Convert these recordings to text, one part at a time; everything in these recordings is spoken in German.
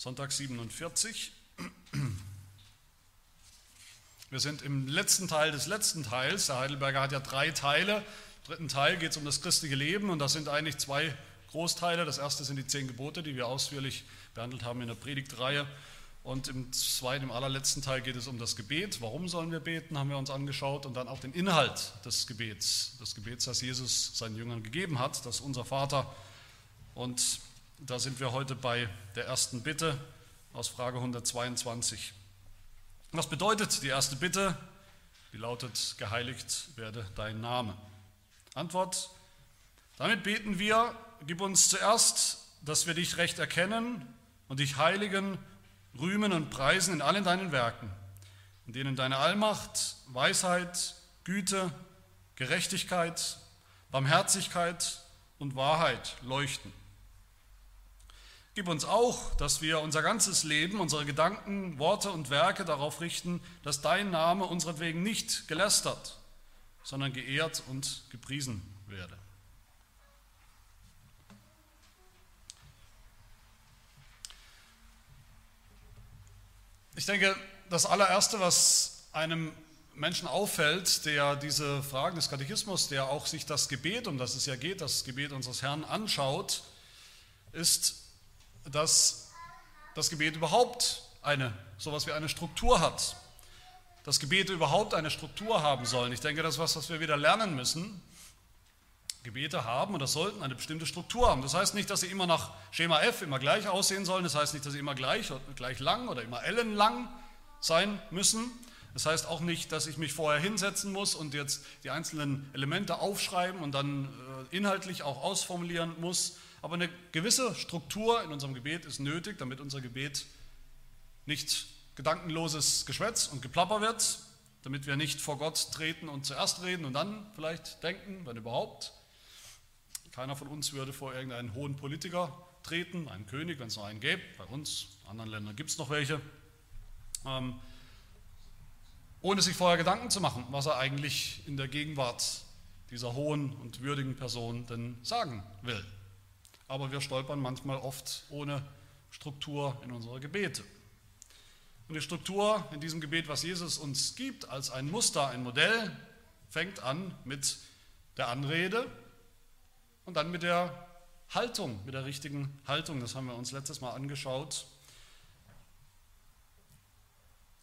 Sonntag 47. Wir sind im letzten Teil des letzten Teils. Der Heidelberger hat ja drei Teile. Im dritten Teil geht es um das christliche Leben und das sind eigentlich zwei Großteile. Das erste sind die zehn Gebote, die wir ausführlich behandelt haben in der Predigtreihe. Und im zweiten, im allerletzten Teil geht es um das Gebet. Warum sollen wir beten, haben wir uns angeschaut. Und dann auch den Inhalt des Gebets. Das Gebets, das Jesus seinen Jüngern gegeben hat, das unser Vater. Und da sind wir heute bei der ersten Bitte aus Frage 122. Was bedeutet die erste Bitte? Die lautet, geheiligt werde dein Name. Antwort, damit beten wir, gib uns zuerst, dass wir dich recht erkennen und dich heiligen, rühmen und preisen in allen deinen Werken, in denen deine Allmacht, Weisheit, Güte, Gerechtigkeit, Barmherzigkeit und Wahrheit leuchten. Gib uns auch, dass wir unser ganzes Leben, unsere Gedanken, Worte und Werke darauf richten, dass dein Name unseretwegen nicht gelästert, sondern geehrt und gepriesen werde. Ich denke, das allererste, was einem Menschen auffällt, der diese Fragen des Katechismus, der auch sich das Gebet, um das es ja geht, das Gebet unseres Herrn anschaut, ist, dass das Gebet überhaupt eine, sowas wie eine Struktur hat. Dass Gebete überhaupt eine Struktur haben sollen. Ich denke, das ist was, was wir wieder lernen müssen. Gebete haben oder sollten eine bestimmte Struktur haben. Das heißt nicht, dass sie immer nach Schema F immer gleich aussehen sollen. Das heißt nicht, dass sie immer gleich, gleich lang oder immer ellenlang sein müssen. Das heißt auch nicht, dass ich mich vorher hinsetzen muss und jetzt die einzelnen Elemente aufschreiben und dann äh, inhaltlich auch ausformulieren muss, aber eine gewisse Struktur in unserem Gebet ist nötig, damit unser Gebet nicht gedankenloses Geschwätz und Geplapper wird, damit wir nicht vor Gott treten und zuerst reden und dann vielleicht denken, wenn überhaupt. Keiner von uns würde vor irgendeinen hohen Politiker treten, einen König, wenn es noch einen gäbe. Bei uns, in anderen Ländern gibt es noch welche. Ähm, ohne sich vorher Gedanken zu machen, was er eigentlich in der Gegenwart dieser hohen und würdigen Person denn sagen will aber wir stolpern manchmal oft ohne Struktur in unsere Gebete. Und die Struktur in diesem Gebet, was Jesus uns gibt, als ein Muster, ein Modell, fängt an mit der Anrede und dann mit der Haltung, mit der richtigen Haltung. Das haben wir uns letztes Mal angeschaut.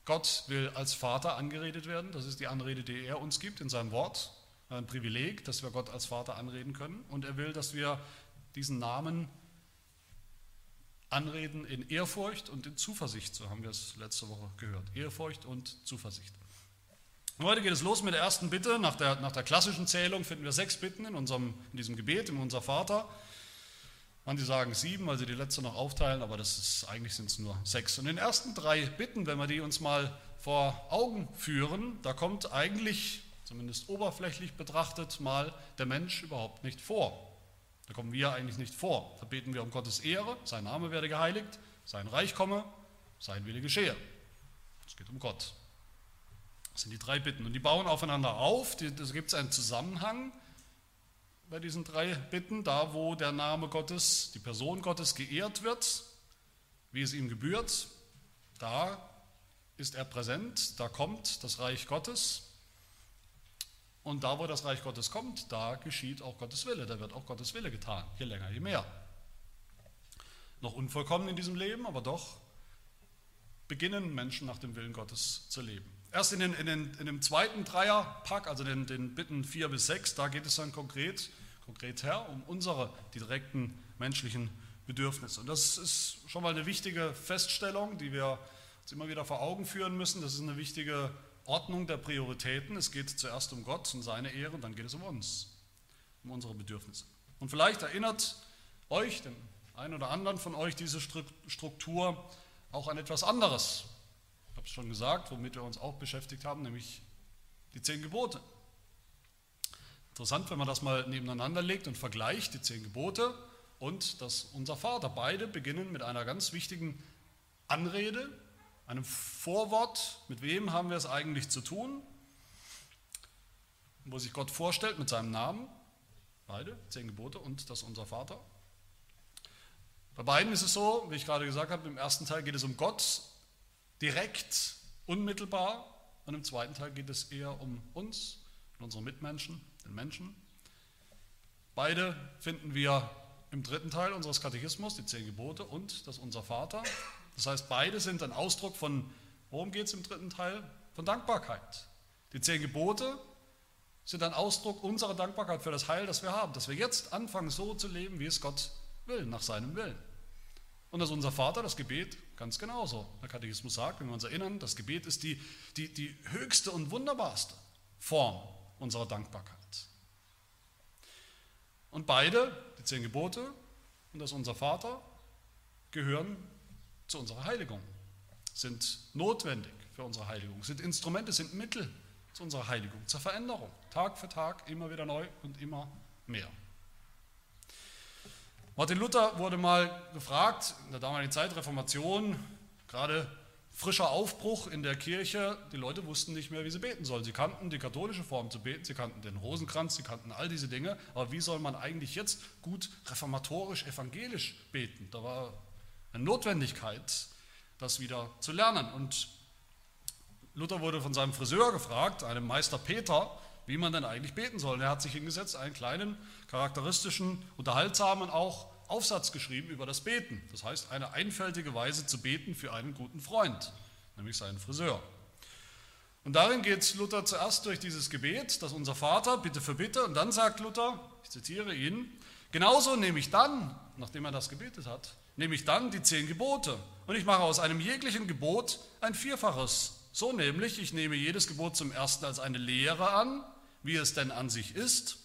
Gott will als Vater angeredet werden. Das ist die Anrede, die er uns gibt in seinem Wort. Ein Privileg, dass wir Gott als Vater anreden können. Und er will, dass wir diesen Namen anreden in Ehrfurcht und in Zuversicht, so haben wir es letzte Woche gehört. Ehrfurcht und Zuversicht. Und heute geht es los mit der ersten Bitte. Nach der, nach der klassischen Zählung finden wir sechs Bitten in, unserem, in diesem Gebet, in unser Vater. Manche sagen sieben, weil sie die letzte noch aufteilen, aber das ist, eigentlich sind es nur sechs. Und in den ersten drei Bitten, wenn wir die uns mal vor Augen führen, da kommt eigentlich, zumindest oberflächlich betrachtet, mal der Mensch überhaupt nicht vor. Da kommen wir eigentlich nicht vor. Da beten wir um Gottes Ehre, sein Name werde geheiligt, sein Reich komme, sein Wille geschehe. Es geht um Gott. Das sind die drei Bitten. Und die bauen aufeinander auf. Da gibt es einen Zusammenhang bei diesen drei Bitten. Da, wo der Name Gottes, die Person Gottes geehrt wird, wie es ihm gebührt, da ist er präsent, da kommt das Reich Gottes. Und da, wo das Reich Gottes kommt, da geschieht auch Gottes Wille, da wird auch Gottes Wille getan, je länger, je mehr. Noch unvollkommen in diesem Leben, aber doch beginnen Menschen nach dem Willen Gottes zu leben. Erst in, den, in, den, in dem zweiten Dreierpack, also den, den Bitten 4 bis 6, da geht es dann konkret, konkret her um unsere, direkten menschlichen Bedürfnisse. Und das ist schon mal eine wichtige Feststellung, die wir uns immer wieder vor Augen führen müssen. Das ist eine wichtige Ordnung der Prioritäten. Es geht zuerst um Gott und seine Ehre und dann geht es um uns, um unsere Bedürfnisse. Und vielleicht erinnert euch, den einen oder anderen von euch, diese Struktur auch an etwas anderes. Ich habe es schon gesagt, womit wir uns auch beschäftigt haben, nämlich die zehn Gebote. Interessant, wenn man das mal nebeneinander legt und vergleicht, die zehn Gebote und das Unser Vater. Beide beginnen mit einer ganz wichtigen Anrede, einem Vorwort, mit wem haben wir es eigentlich zu tun, wo sich Gott vorstellt mit seinem Namen, beide, zehn Gebote und das unser Vater. Bei beiden ist es so, wie ich gerade gesagt habe, im ersten Teil geht es um Gott direkt, unmittelbar und im zweiten Teil geht es eher um uns und unsere Mitmenschen, den Menschen. Beide finden wir im dritten Teil unseres Katechismus, die zehn Gebote und das Unser Vater. Das heißt, beide sind ein Ausdruck von, worum geht es im dritten Teil? Von Dankbarkeit. Die zehn Gebote sind ein Ausdruck unserer Dankbarkeit für das Heil, das wir haben, dass wir jetzt anfangen, so zu leben, wie es Gott will, nach seinem Willen. Und das unser Vater, das Gebet, ganz genauso. Der Katechismus sagt, wenn wir uns erinnern, das Gebet ist die, die, die höchste und wunderbarste Form unserer Dankbarkeit. Und beide, die zehn Gebote und das unser Vater, gehören zu unserer Heiligung, sind notwendig für unsere Heiligung, sind Instrumente, sind Mittel zu unserer Heiligung, zur Veränderung, Tag für Tag, immer wieder neu und immer mehr. Martin Luther wurde mal gefragt, in der damaligen Zeit Reformation, gerade frischer Aufbruch in der Kirche, die Leute wussten nicht mehr, wie sie beten sollen. Sie kannten die katholische Form zu beten, sie kannten den Rosenkranz, sie kannten all diese Dinge, aber wie soll man eigentlich jetzt gut reformatorisch, evangelisch beten? Da war eine Notwendigkeit, das wieder zu lernen. Und Luther wurde von seinem Friseur gefragt, einem Meister Peter, wie man denn eigentlich beten soll. Und er hat sich hingesetzt, einen kleinen, charakteristischen, unterhaltsamen auch Aufsatz geschrieben über das Beten. Das heißt, eine einfältige Weise zu beten für einen guten Freund, nämlich seinen Friseur. Und darin geht Luther zuerst durch dieses Gebet, das unser Vater, bitte für bitte, und dann sagt Luther, ich zitiere ihn, genauso nehme ich dann, nachdem er das gebetet hat, nehme ich dann die zehn Gebote und ich mache aus einem jeglichen Gebot ein Vierfaches. So nämlich, ich nehme jedes Gebot zum ersten als eine Lehre an, wie es denn an sich ist,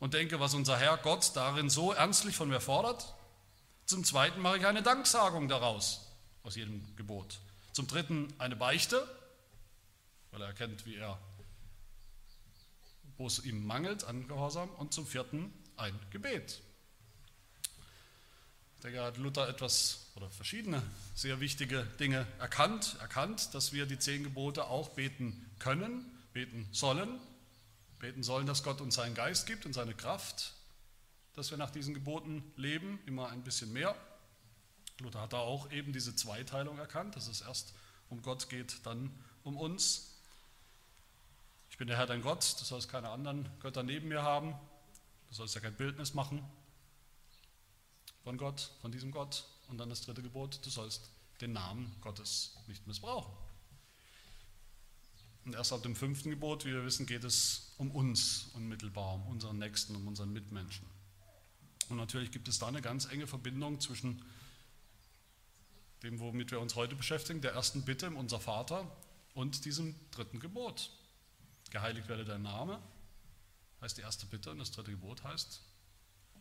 und denke, was unser Herr Gott darin so ernstlich von mir fordert. Zum Zweiten mache ich eine Danksagung daraus, aus jedem Gebot. Zum Dritten eine Beichte, weil er erkennt, wie er, wo es ihm mangelt an Gehorsam. Und zum Vierten ein Gebet. Denke, hat Luther etwas oder verschiedene sehr wichtige Dinge erkannt, erkannt, dass wir die zehn Gebote auch beten können, beten sollen, beten sollen, dass Gott uns seinen Geist gibt und seine Kraft, dass wir nach diesen Geboten leben, immer ein bisschen mehr. Luther hat da auch eben diese Zweiteilung erkannt, dass es erst um Gott geht, dann um uns. Ich bin der Herr dein Gott, du sollst keine anderen Götter neben mir haben, du sollst ja kein Bildnis machen von Gott, von diesem Gott. Und dann das dritte Gebot, du sollst den Namen Gottes nicht missbrauchen. Und erst ab dem fünften Gebot, wie wir wissen, geht es um uns unmittelbar, um unseren Nächsten, um unseren Mitmenschen. Und natürlich gibt es da eine ganz enge Verbindung zwischen dem, womit wir uns heute beschäftigen, der ersten Bitte im Unser Vater und diesem dritten Gebot. Geheiligt werde dein Name, heißt die erste Bitte, und das dritte Gebot heißt,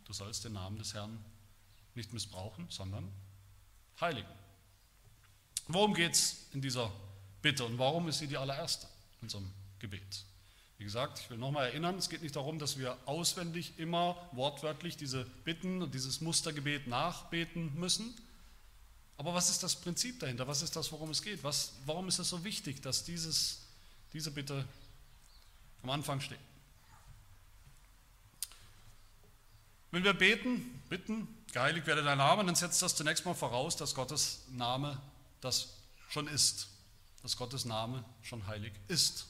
du sollst den Namen des Herrn nicht missbrauchen, sondern heiligen. Worum geht es in dieser Bitte und warum ist sie die allererste? unserem Gebet. Wie gesagt, ich will nochmal erinnern, es geht nicht darum, dass wir auswendig immer wortwörtlich diese Bitten und dieses Mustergebet nachbeten müssen. Aber was ist das Prinzip dahinter? Was ist das, worum es geht? Was, warum ist es so wichtig, dass dieses, diese Bitte am Anfang steht? Wenn wir beten, bitten, geheiligt werde dein Name, dann setzt das zunächst mal voraus, dass Gottes Name das schon ist dass Gottes Name schon heilig ist.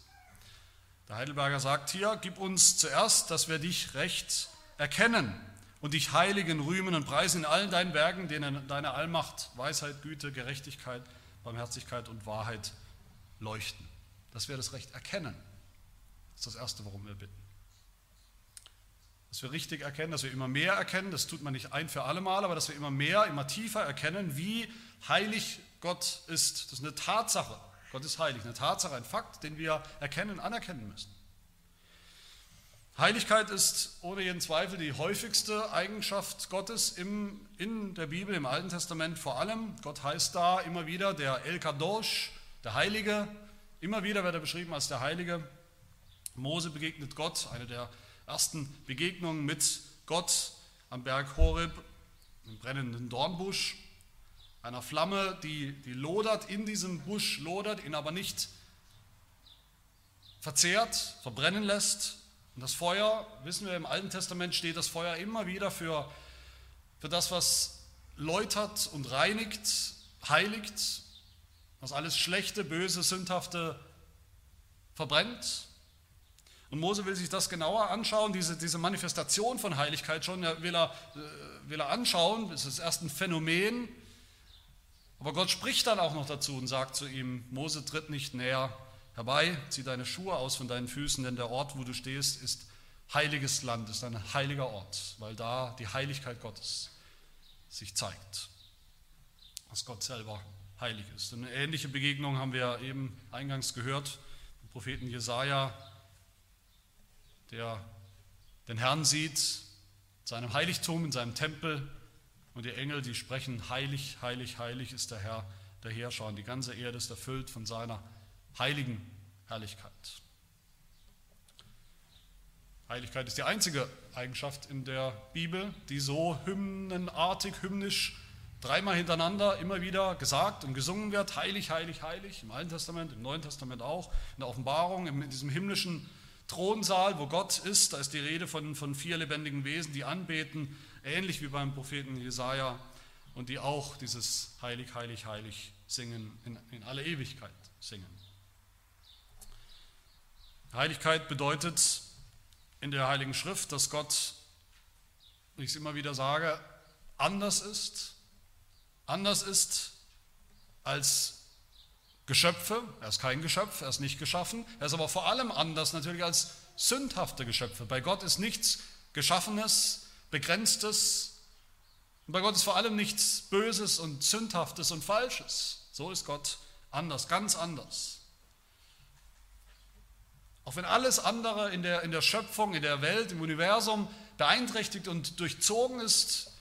Der Heidelberger sagt hier, gib uns zuerst, dass wir dich recht erkennen und dich heiligen, rühmen und preisen in allen deinen Werken, denen deine Allmacht, Weisheit, Güte, Gerechtigkeit, Barmherzigkeit und Wahrheit leuchten. Dass wir das Recht erkennen, das ist das Erste, worum wir bitten. Dass wir richtig erkennen, dass wir immer mehr erkennen, das tut man nicht ein für alle Mal, aber dass wir immer mehr, immer tiefer erkennen, wie heilig Gott ist. Das ist eine Tatsache. Gott ist heilig, eine Tatsache, ein Fakt, den wir erkennen, anerkennen müssen. Heiligkeit ist ohne jeden Zweifel die häufigste Eigenschaft Gottes im, in der Bibel, im Alten Testament vor allem. Gott heißt da immer wieder der El Kadosh, der Heilige. Immer wieder wird er beschrieben als der Heilige. Mose begegnet Gott, eine der ersten Begegnungen mit Gott am Berg Horeb, im brennenden Dornbusch einer Flamme, die, die lodert, in diesem Busch lodert, ihn aber nicht verzehrt, verbrennen lässt. Und das Feuer, wissen wir, im Alten Testament steht das Feuer immer wieder für, für das, was läutert und reinigt, heiligt, was alles Schlechte, Böse, Sündhafte verbrennt. Und Mose will sich das genauer anschauen, diese, diese Manifestation von Heiligkeit schon, will er, äh, will er anschauen, das ist erst ein Phänomen, aber Gott spricht dann auch noch dazu und sagt zu ihm, Mose tritt nicht näher herbei, zieh deine Schuhe aus von deinen Füßen, denn der Ort, wo du stehst, ist heiliges Land, ist ein heiliger Ort, weil da die Heiligkeit Gottes sich zeigt, dass Gott selber heilig ist. Und eine ähnliche Begegnung haben wir eben eingangs gehört, den Propheten Jesaja, der den Herrn sieht, in seinem Heiligtum, in seinem Tempel, und die Engel, die sprechen, heilig, heilig, heilig ist der Herr, der Herrscher. Und die ganze Erde ist erfüllt von seiner heiligen Herrlichkeit. Heiligkeit ist die einzige Eigenschaft in der Bibel, die so hymnenartig, hymnisch dreimal hintereinander immer wieder gesagt und gesungen wird. Heilig, heilig, heilig. Im Alten Testament, im Neuen Testament auch. In der Offenbarung, in diesem himmlischen Thronsaal, wo Gott ist, da ist die Rede von, von vier lebendigen Wesen, die anbeten, ähnlich wie beim Propheten Jesaja, und die auch dieses Heilig, Heilig, Heilig singen, in, in alle Ewigkeit singen. Heiligkeit bedeutet in der Heiligen Schrift, dass Gott, wie ich es immer wieder sage, anders ist, anders ist als Geschöpfe. Er ist kein Geschöpf, er ist nicht geschaffen. Er ist aber vor allem anders natürlich als sündhafte Geschöpfe. Bei Gott ist nichts Geschaffenes, Begrenztes. Und bei Gott ist vor allem nichts Böses und Sündhaftes und Falsches. So ist Gott anders, ganz anders. Auch wenn alles andere in der, in der Schöpfung, in der Welt, im Universum beeinträchtigt und durchzogen ist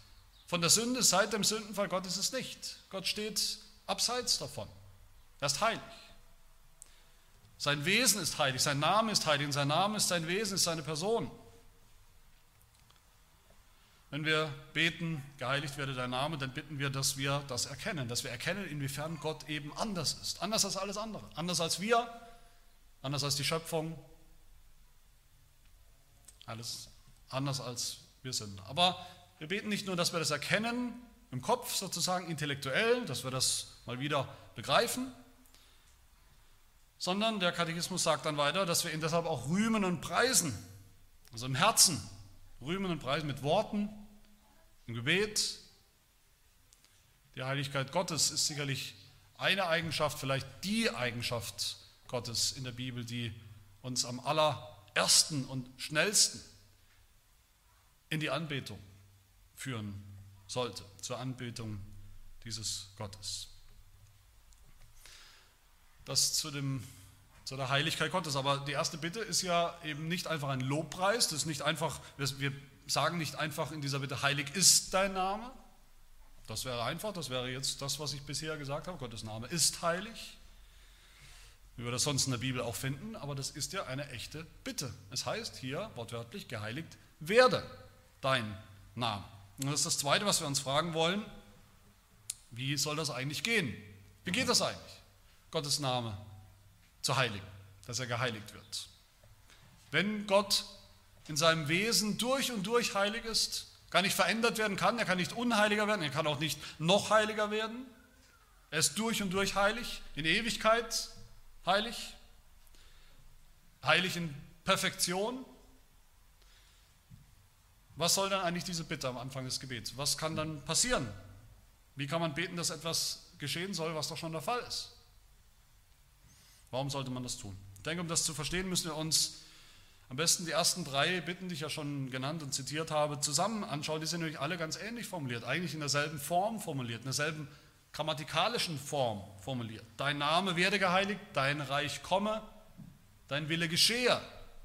von der Sünde, seit dem Sündenfall Gott ist es nicht. Gott steht abseits davon. Er ist heilig. Sein Wesen ist heilig, sein Name ist heilig und sein Name ist sein Wesen, ist seine Person. Wenn wir beten, geheiligt werde dein Name, dann bitten wir, dass wir das erkennen, dass wir erkennen, inwiefern Gott eben anders ist. Anders als alles andere. Anders als wir, anders als die Schöpfung. Alles anders als wir sind. Aber wir beten nicht nur, dass wir das erkennen, im Kopf sozusagen intellektuell, dass wir das mal wieder begreifen, sondern der Katechismus sagt dann weiter, dass wir ihn deshalb auch rühmen und preisen, also im Herzen rühmen und preisen mit Worten, im Gebet. Die Heiligkeit Gottes ist sicherlich eine Eigenschaft, vielleicht die Eigenschaft Gottes in der Bibel, die uns am allerersten und schnellsten in die Anbetung führen sollte, zur Anbetung dieses Gottes. Das zu, dem, zu der Heiligkeit Gottes. Aber die erste Bitte ist ja eben nicht einfach ein Lobpreis, das ist nicht einfach, wir sagen nicht einfach in dieser Bitte, heilig ist dein Name. Das wäre einfach, das wäre jetzt das, was ich bisher gesagt habe. Gottes Name ist heilig, wie wir das sonst in der Bibel auch finden, aber das ist ja eine echte Bitte. Es heißt hier wortwörtlich, geheiligt werde dein Name. Und das ist das Zweite, was wir uns fragen wollen. Wie soll das eigentlich gehen? Wie geht das eigentlich? Gottes Name zu heiligen, dass er geheiligt wird. Wenn Gott in seinem Wesen durch und durch heilig ist, gar nicht verändert werden kann, er kann nicht unheiliger werden, er kann auch nicht noch heiliger werden. Er ist durch und durch heilig, in Ewigkeit heilig, heilig in Perfektion. Was soll dann eigentlich diese Bitte am Anfang des Gebets? Was kann dann passieren? Wie kann man beten, dass etwas geschehen soll, was doch schon der Fall ist? Warum sollte man das tun? Ich denke, um das zu verstehen, müssen wir uns am besten die ersten drei Bitten, die ich ja schon genannt und zitiert habe, zusammen anschauen. Die sind nämlich alle ganz ähnlich formuliert, eigentlich in derselben Form formuliert, in derselben grammatikalischen Form formuliert. Dein Name werde geheiligt, dein Reich komme, dein Wille geschehe.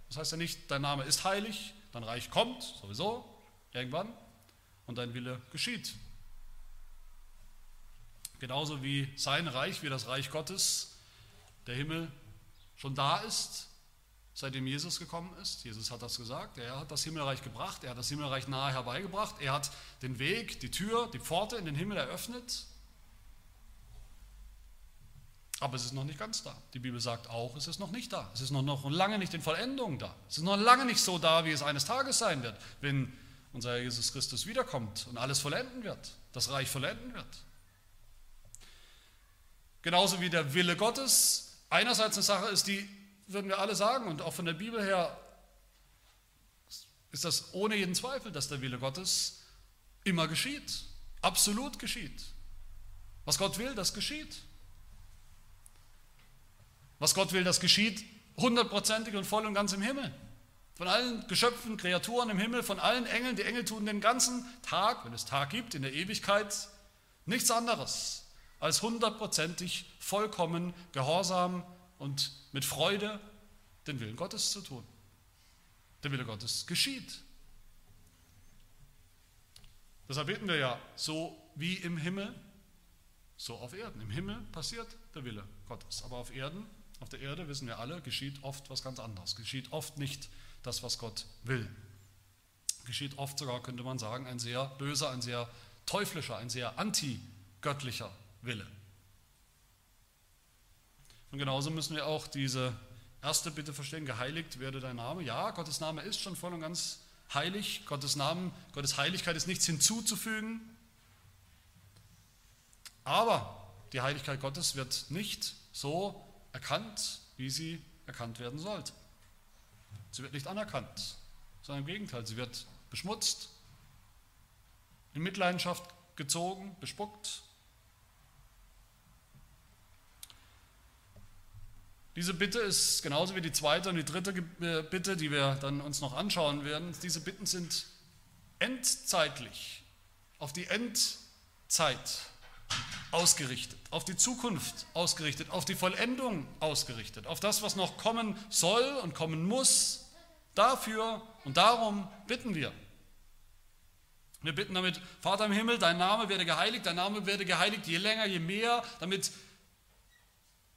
Das heißt ja nicht, dein Name ist heilig, dein Reich kommt, sowieso, irgendwann, und dein Wille geschieht. Genauso wie sein Reich, wie das Reich Gottes, der Himmel schon da ist seitdem Jesus gekommen ist. Jesus hat das gesagt. Er hat das Himmelreich gebracht. Er hat das Himmelreich nahe herbeigebracht. Er hat den Weg, die Tür, die Pforte in den Himmel eröffnet. Aber es ist noch nicht ganz da. Die Bibel sagt auch, es ist noch nicht da. Es ist noch, noch lange nicht in Vollendung da. Es ist noch lange nicht so da, wie es eines Tages sein wird, wenn unser Jesus Christus wiederkommt und alles vollenden wird. das Reich vollenden wird. Genauso wie der Wille Gottes einerseits eine Sache ist, die würden wir alle sagen, und auch von der Bibel her ist das ohne jeden Zweifel, dass der Wille Gottes immer geschieht, absolut geschieht. Was Gott will, das geschieht. Was Gott will, das geschieht hundertprozentig und voll und ganz im Himmel. Von allen Geschöpfen, Kreaturen im Himmel, von allen Engeln. Die Engel tun den ganzen Tag, wenn es Tag gibt, in der Ewigkeit, nichts anderes als hundertprozentig vollkommen gehorsam und mit Freude den Willen Gottes zu tun. Der Wille Gottes geschieht. Deshalb beten wir ja, so wie im Himmel, so auf Erden. Im Himmel passiert der Wille Gottes, aber auf Erden, auf der Erde wissen wir alle, geschieht oft was ganz anderes. Geschieht oft nicht das, was Gott will. Geschieht oft sogar, könnte man sagen, ein sehr böser, ein sehr teuflischer, ein sehr antigöttlicher Wille. Und genauso müssen wir auch diese erste Bitte verstehen, geheiligt werde dein Name. Ja, Gottes Name ist schon voll und ganz heilig. Gottes Namen, Gottes Heiligkeit ist nichts hinzuzufügen. Aber die Heiligkeit Gottes wird nicht so erkannt, wie sie erkannt werden sollte. Sie wird nicht anerkannt, sondern im Gegenteil, sie wird beschmutzt, in Mitleidenschaft gezogen, bespuckt, Diese Bitte ist genauso wie die zweite und die dritte äh, Bitte, die wir dann uns noch anschauen werden. Diese Bitten sind endzeitlich, auf die Endzeit ausgerichtet, auf die Zukunft ausgerichtet, auf die Vollendung ausgerichtet, auf das, was noch kommen soll und kommen muss. Dafür und darum bitten wir. Wir bitten damit, Vater im Himmel, dein Name werde geheiligt, dein Name werde geheiligt, je länger, je mehr, damit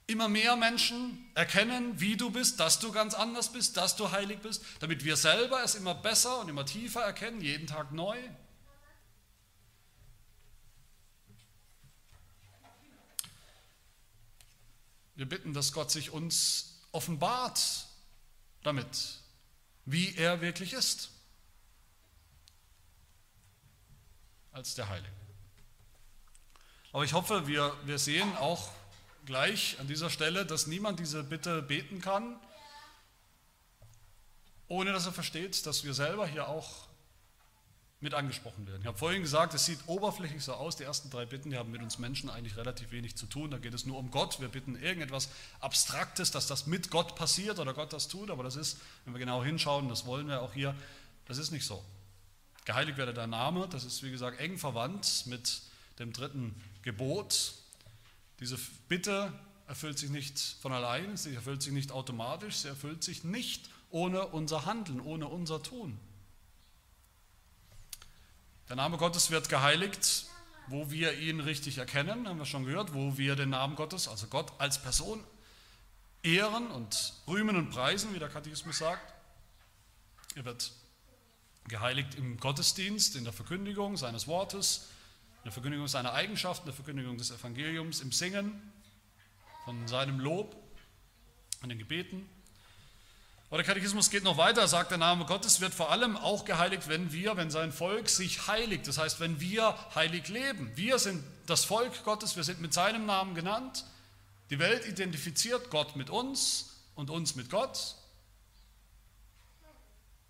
immer mehr Menschen erkennen, wie du bist, dass du ganz anders bist, dass du heilig bist, damit wir selber es immer besser und immer tiefer erkennen, jeden Tag neu. Wir bitten, dass Gott sich uns offenbart damit, wie er wirklich ist, als der Heilige. Aber ich hoffe, wir, wir sehen auch gleich an dieser Stelle, dass niemand diese Bitte beten kann, ohne dass er versteht, dass wir selber hier auch mit angesprochen werden. Ich habe vorhin gesagt, es sieht oberflächlich so aus, die ersten drei Bitten, die haben mit uns Menschen eigentlich relativ wenig zu tun. Da geht es nur um Gott. Wir bitten irgendetwas Abstraktes, dass das mit Gott passiert oder Gott das tut, aber das ist, wenn wir genau hinschauen, das wollen wir auch hier, das ist nicht so. Geheiligt werde dein Name, das ist wie gesagt eng verwandt mit dem dritten Gebot, diese Bitte erfüllt sich nicht von allein, sie erfüllt sich nicht automatisch, sie erfüllt sich nicht ohne unser Handeln, ohne unser Tun. Der Name Gottes wird geheiligt, wo wir ihn richtig erkennen, haben wir schon gehört, wo wir den Namen Gottes, also Gott als Person, ehren und rühmen und preisen, wie der Katechismus sagt. Er wird geheiligt im Gottesdienst, in der Verkündigung seines Wortes, der Verkündigung seiner Eigenschaften, der Verkündigung des Evangeliums, im Singen von seinem Lob, an den Gebeten. Aber der Katechismus geht noch weiter, sagt der Name Gottes wird vor allem auch geheiligt, wenn wir, wenn sein Volk sich heiligt. Das heißt, wenn wir heilig leben. Wir sind das Volk Gottes, wir sind mit seinem Namen genannt. Die Welt identifiziert Gott mit uns und uns mit Gott.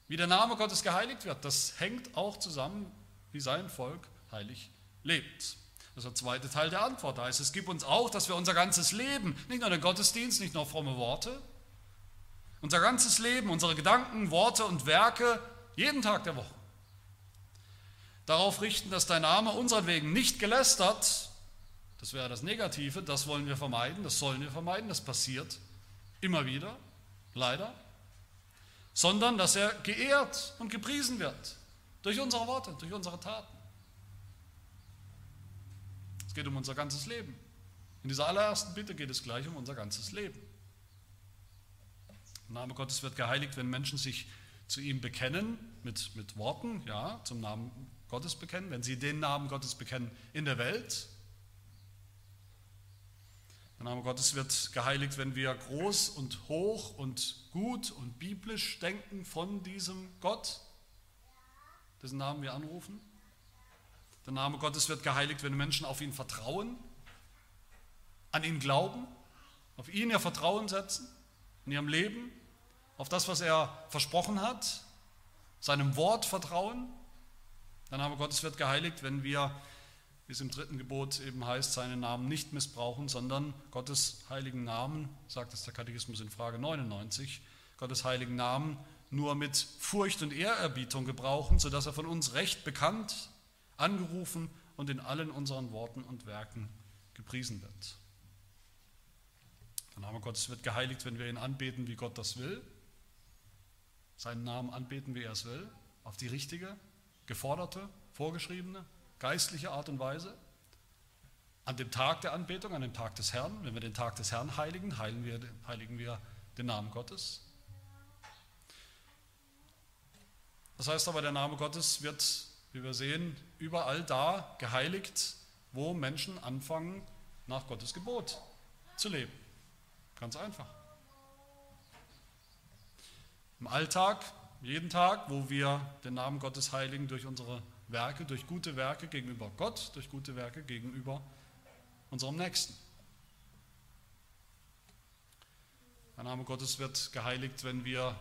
Wie der Name Gottes geheiligt wird, das hängt auch zusammen, wie sein Volk heilig lebt. Das ist der zweite Teil der Antwort. Da heißt es, gibt uns auch, dass wir unser ganzes Leben, nicht nur den Gottesdienst, nicht nur fromme Worte, unser ganzes Leben, unsere Gedanken, Worte und Werke jeden Tag der Woche darauf richten, dass dein Name unseretwegen nicht gelästert, das wäre das Negative, das wollen wir vermeiden, das sollen wir vermeiden, das passiert immer wieder, leider, sondern dass er geehrt und gepriesen wird durch unsere Worte, durch unsere Taten geht um unser ganzes Leben. In dieser allerersten Bitte geht es gleich um unser ganzes Leben. Der Name Gottes wird geheiligt, wenn Menschen sich zu ihm bekennen, mit, mit Worten, ja, zum Namen Gottes bekennen, wenn sie den Namen Gottes bekennen in der Welt. Der Name Gottes wird geheiligt, wenn wir groß und hoch und gut und biblisch denken von diesem Gott, dessen Namen wir anrufen. Der Name Gottes wird geheiligt, wenn Menschen auf ihn vertrauen, an ihn glauben, auf ihn ihr Vertrauen setzen in ihrem Leben, auf das, was er versprochen hat, seinem Wort vertrauen. Der Name Gottes wird geheiligt, wenn wir, wie es im dritten Gebot eben heißt, seinen Namen nicht missbrauchen, sondern Gottes heiligen Namen, sagt es der Katechismus in Frage 99, Gottes heiligen Namen nur mit Furcht und Ehrerbietung gebrauchen, sodass er von uns recht bekannt, angerufen und in allen unseren Worten und Werken gepriesen wird. Der Name Gottes wird geheiligt, wenn wir ihn anbeten, wie Gott das will. Seinen Namen anbeten, wie er es will, auf die richtige, geforderte, vorgeschriebene, geistliche Art und Weise. An dem Tag der Anbetung, an dem Tag des Herrn, wenn wir den Tag des Herrn heiligen, heiligen wir, heiligen wir den Namen Gottes. Das heißt aber, der Name Gottes wird, wie wir sehen, überall da geheiligt, wo Menschen anfangen, nach Gottes Gebot zu leben. Ganz einfach. Im Alltag, jeden Tag, wo wir den Namen Gottes heiligen durch unsere Werke, durch gute Werke gegenüber Gott, durch gute Werke gegenüber unserem Nächsten. Der Name Gottes wird geheiligt, wenn wir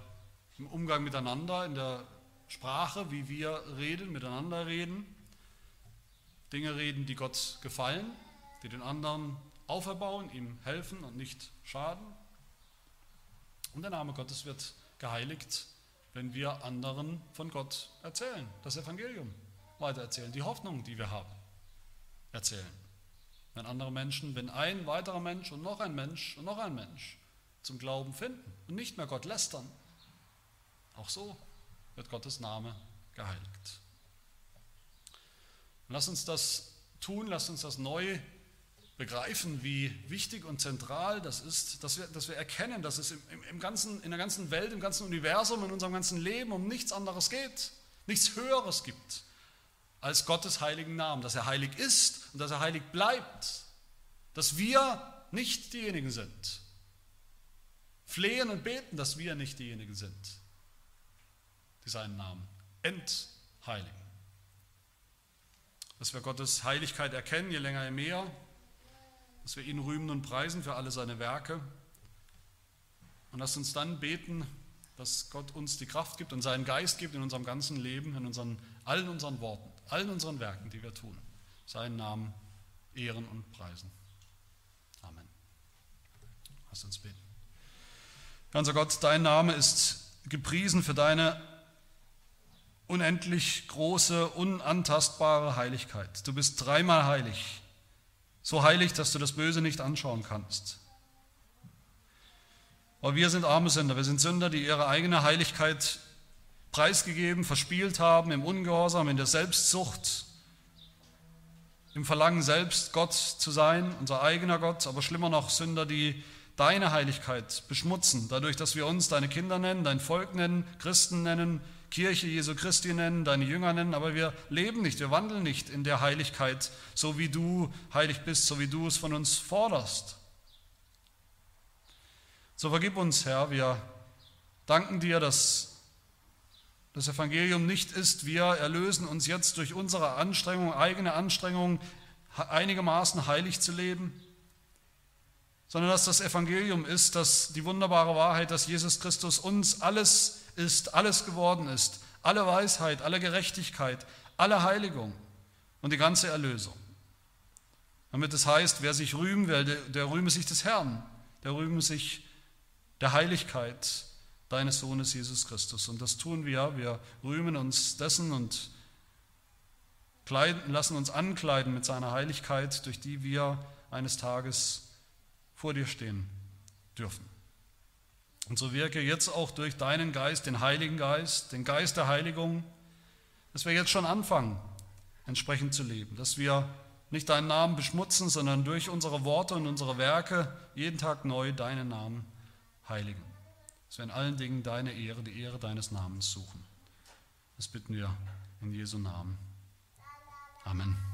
im Umgang miteinander, in der Sprache, wie wir reden, miteinander reden, Dinge reden, die Gott gefallen, die den anderen auferbauen, ihm helfen und nicht schaden. Und der Name Gottes wird geheiligt, wenn wir anderen von Gott erzählen, das Evangelium weitererzählen, die Hoffnung, die wir haben, erzählen. Wenn andere Menschen, wenn ein weiterer Mensch und noch ein Mensch und noch ein Mensch zum Glauben finden und nicht mehr Gott lästern, auch so wird Gottes Name geheiligt. lass uns das tun, lass uns das neu begreifen, wie wichtig und zentral das ist, dass wir, dass wir erkennen, dass es im, im ganzen, in der ganzen Welt, im ganzen Universum, in unserem ganzen Leben um nichts anderes geht, nichts Höheres gibt als Gottes heiligen Namen, dass er heilig ist und dass er heilig bleibt, dass wir nicht diejenigen sind. Flehen und beten, dass wir nicht diejenigen sind, die seinen Namen entheiligen. Dass wir Gottes Heiligkeit erkennen, je länger je mehr, dass wir ihn rühmen und preisen für alle seine Werke. Und lasst uns dann beten, dass Gott uns die Kraft gibt und seinen Geist gibt in unserem ganzen Leben, in unseren, allen unseren Worten, allen unseren Werken, die wir tun. Seinen Namen ehren und preisen. Amen. Lasst uns beten. Ganzer Gott, dein Name ist gepriesen für deine unendlich große, unantastbare Heiligkeit. Du bist dreimal heilig. So heilig, dass du das Böse nicht anschauen kannst. Aber wir sind arme Sünder. Wir sind Sünder, die ihre eigene Heiligkeit preisgegeben, verspielt haben, im Ungehorsam, in der Selbstsucht, im Verlangen selbst Gott zu sein, unser eigener Gott, aber schlimmer noch Sünder, die deine Heiligkeit beschmutzen, dadurch, dass wir uns deine Kinder nennen, dein Volk nennen, Christen nennen, Kirche Jesu Christi nennen, deine Jünger nennen, aber wir leben nicht, wir wandeln nicht in der Heiligkeit, so wie du heilig bist, so wie du es von uns forderst. So vergib uns, Herr, wir danken dir, dass das Evangelium nicht ist, wir erlösen uns jetzt durch unsere Anstrengung, eigene Anstrengung, einigermaßen heilig zu leben, sondern dass das Evangelium ist, dass die wunderbare Wahrheit, dass Jesus Christus uns alles ist, alles geworden ist, alle Weisheit, alle Gerechtigkeit, alle Heiligung und die ganze Erlösung. Damit es heißt, wer sich rühmen will, der, der rühme sich des Herrn, der rühme sich der Heiligkeit deines Sohnes Jesus Christus. Und das tun wir, wir rühmen uns dessen und kleiden, lassen uns ankleiden mit seiner Heiligkeit, durch die wir eines Tages vor dir stehen dürfen. Und so wirke jetzt auch durch deinen Geist, den Heiligen Geist, den Geist der Heiligung, dass wir jetzt schon anfangen, entsprechend zu leben, dass wir nicht deinen Namen beschmutzen, sondern durch unsere Worte und unsere Werke jeden Tag neu deinen Namen heiligen. Dass wir in allen Dingen deine Ehre, die Ehre deines Namens suchen. Das bitten wir in Jesu Namen. Amen.